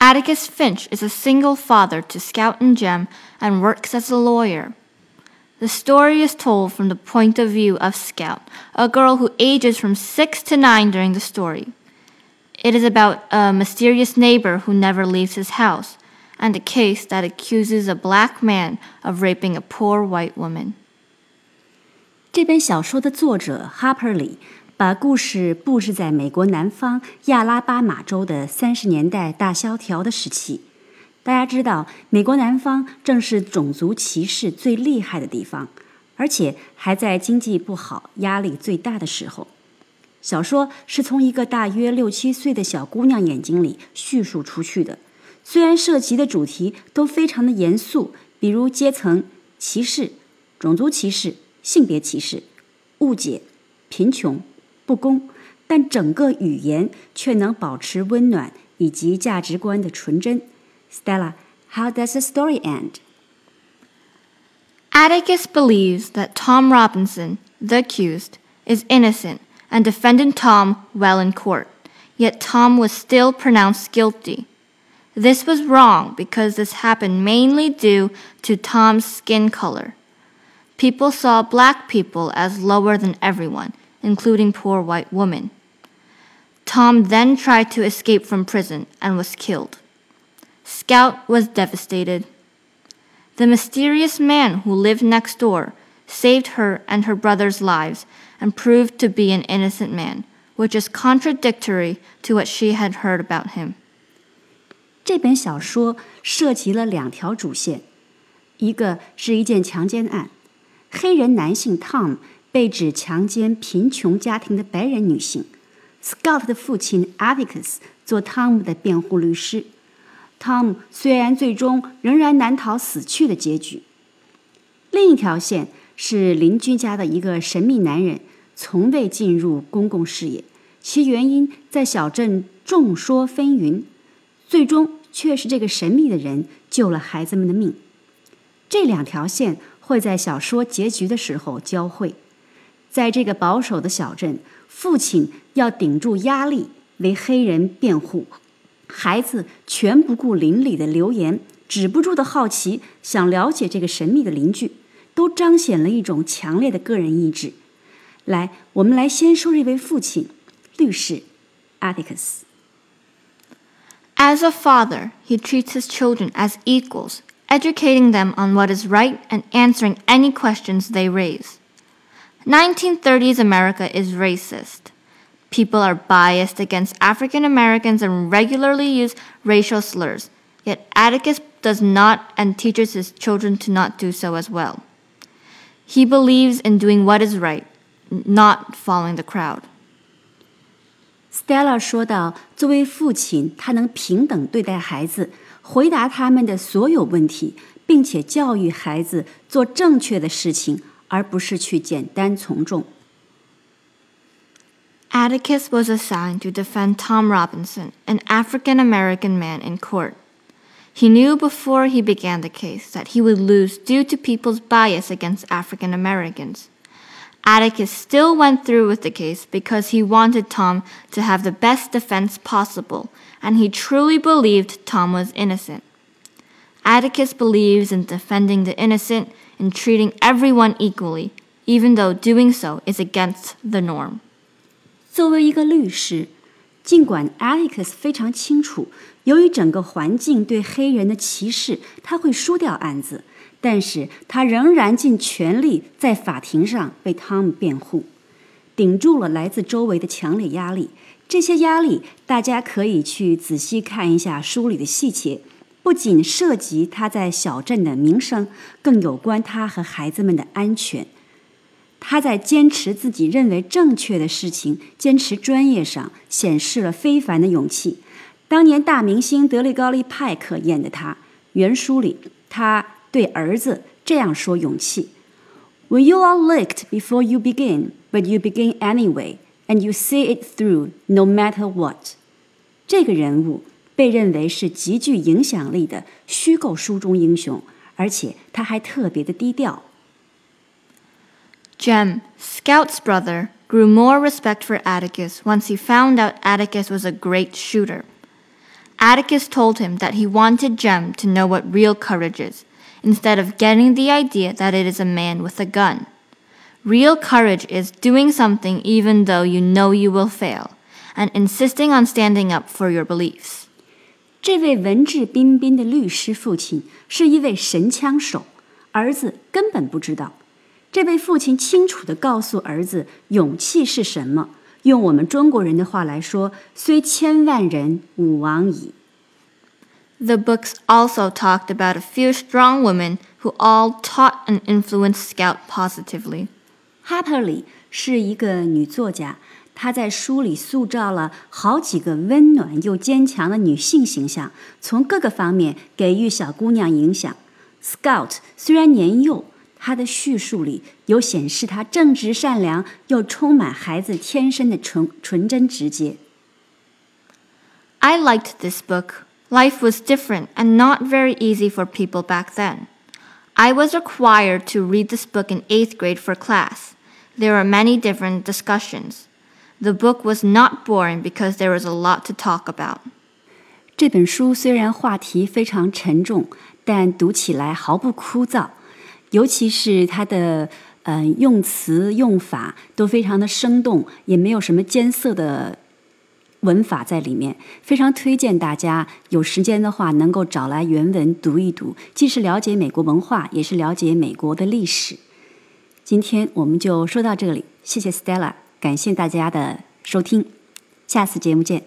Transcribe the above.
Atticus Finch is a single father to Scout and Jem and works as a lawyer. The story is told from the point of view of Scout, a girl who ages from 6 to 9 during the story. It is about a mysterious neighbor who never leaves his house and a case that accuses a black man of raping a poor white woman. 这本小说的作者哈珀李把故事布置在美国南方亚拉巴马州的三十年代大萧条的时期。大家知道，美国南方正是种族歧视最厉害的地方，而且还在经济不好、压力最大的时候。小说是从一个大约六七岁的小姑娘眼睛里叙述出去的。虽然涉及的主题都非常的严肃，比如阶层歧视、种族歧视、性别歧视、误解、贫穷。不公，但整个语言却能保持温暖以及价值观的纯真。Stella，how does the story end? Atticus believes that Tom Robinson, the accused, is innocent and defended Tom well in court, yet Tom was still pronounced guilty. This was wrong because this happened mainly due to Tom's skin color. People saw black people as lower than everyone including poor white women. Tom then tried to escape from prison and was killed. Scout was devastated. The mysterious man who lived next door saved her and her brother's lives and proved to be an innocent man, which is contradictory to what she had heard about him. 这本小说涉及了两条主线，一个是一件强奸案，黑人男性 Tom 被指强奸贫穷家庭的白人女性，Scott 的父亲 Atticus 做汤姆的辩护律师。汤姆虽然最终仍然难逃死去的结局。另一条线是邻居家的一个神秘男人，从未进入公共视野，其原因在小镇众说纷纭，最终却是这个神秘的人救了孩子们的命。这两条线会在小说结局的时候交汇。在这个保守的小镇，父亲要顶住压力为黑人辩护，孩子全不顾邻里的流言，止不住的好奇，想了解这个神秘的邻居，都彰显了一种强烈的个人意志。来，我们来先说这位父亲，律师 Atticus。As a father, he treats his children as equals, educating them on what is right and answering any questions they raise. 1930s America is racist. People are biased against African Americans and regularly use racial slurs, yet Atticus does not and teaches his children to not do so as well. He believes in doing what is right, not following the crowd. Stella 说到，作为父亲，他能平等对待孩子，回答他们的所有问题，并且教育孩子做正确的事情。 而不是去简单从众。 Atticus was assigned to defend Tom Robinson, an African American man, in court. He knew before he began the case that he would lose due to people's bias against African Americans. Atticus still went through with the case because he wanted Tom to have the best defense possible, and he truly believed Tom was innocent. Atticus believes in defending the innocent and treating everyone equally, even though doing so is against the norm. 作为一个律师，尽管 Atticus 非常清楚，由于整个环境对黑人的歧视，他会输掉案子，但是他仍然尽全力在法庭上为汤姆辩护，顶住了来自周围的强烈压力。这些压力，大家可以去仔细看一下书里的细节。 不仅涉及他在小镇的名声，更有关他和孩子们的安全。他在坚持自己认为正确的事情、坚持专业上显示了非凡的勇气。当年大明星德利高利派克演的他，原书里他对儿子这样说：“勇气。” When you are licked before you begin, but you begin anyway, and you see it through no matter what。这个人物被认为是极具影响力的虚构书中英雄，而且他还特别的低调。Jem, Scout's brother, grew more respect for Atticus once he found out Atticus was a great shooter. Atticus told him that he wanted Jem to know what real courage is, instead of getting the idea that it is a man with a gun. Real courage is doing something even though you know you will fail, and insisting on standing up for your beliefs. 这位文质彬彬的律师父亲是一位神枪手，儿子根本不知道。这位父亲清楚地告诉儿子，勇气是什么。用我们中国人的话来说，虽千万人，吾往矣。the books also talked about a few strong women who all taught and influenced Scout positively. Harper Lee 是一个女作家， 她在书里塑造了好几个温暖又坚强的女性形象，从各个方面给予小姑娘影响。Scout 虽然年幼，她的叙述里有显示她正直善良又充满孩子天生的纯纯真直接。I liked this book Life was different and not very easy for people back then. I was required to read this book in eighth grade for class. There were many different discussions. The book was not boring because there was a lot to talk about. 这本书虽然话题非常沉重，但读起来毫不枯燥，尤其是它的嗯、用词用法都非常的生动，也没有什么艰涩的文法在里面，非常推荐大家有时间的话能够找来原文读一读，既是了解美国文化，也是了解美国的历史。今天我们就说到这里，谢谢 Stella，感谢大家的收听，下次节目见。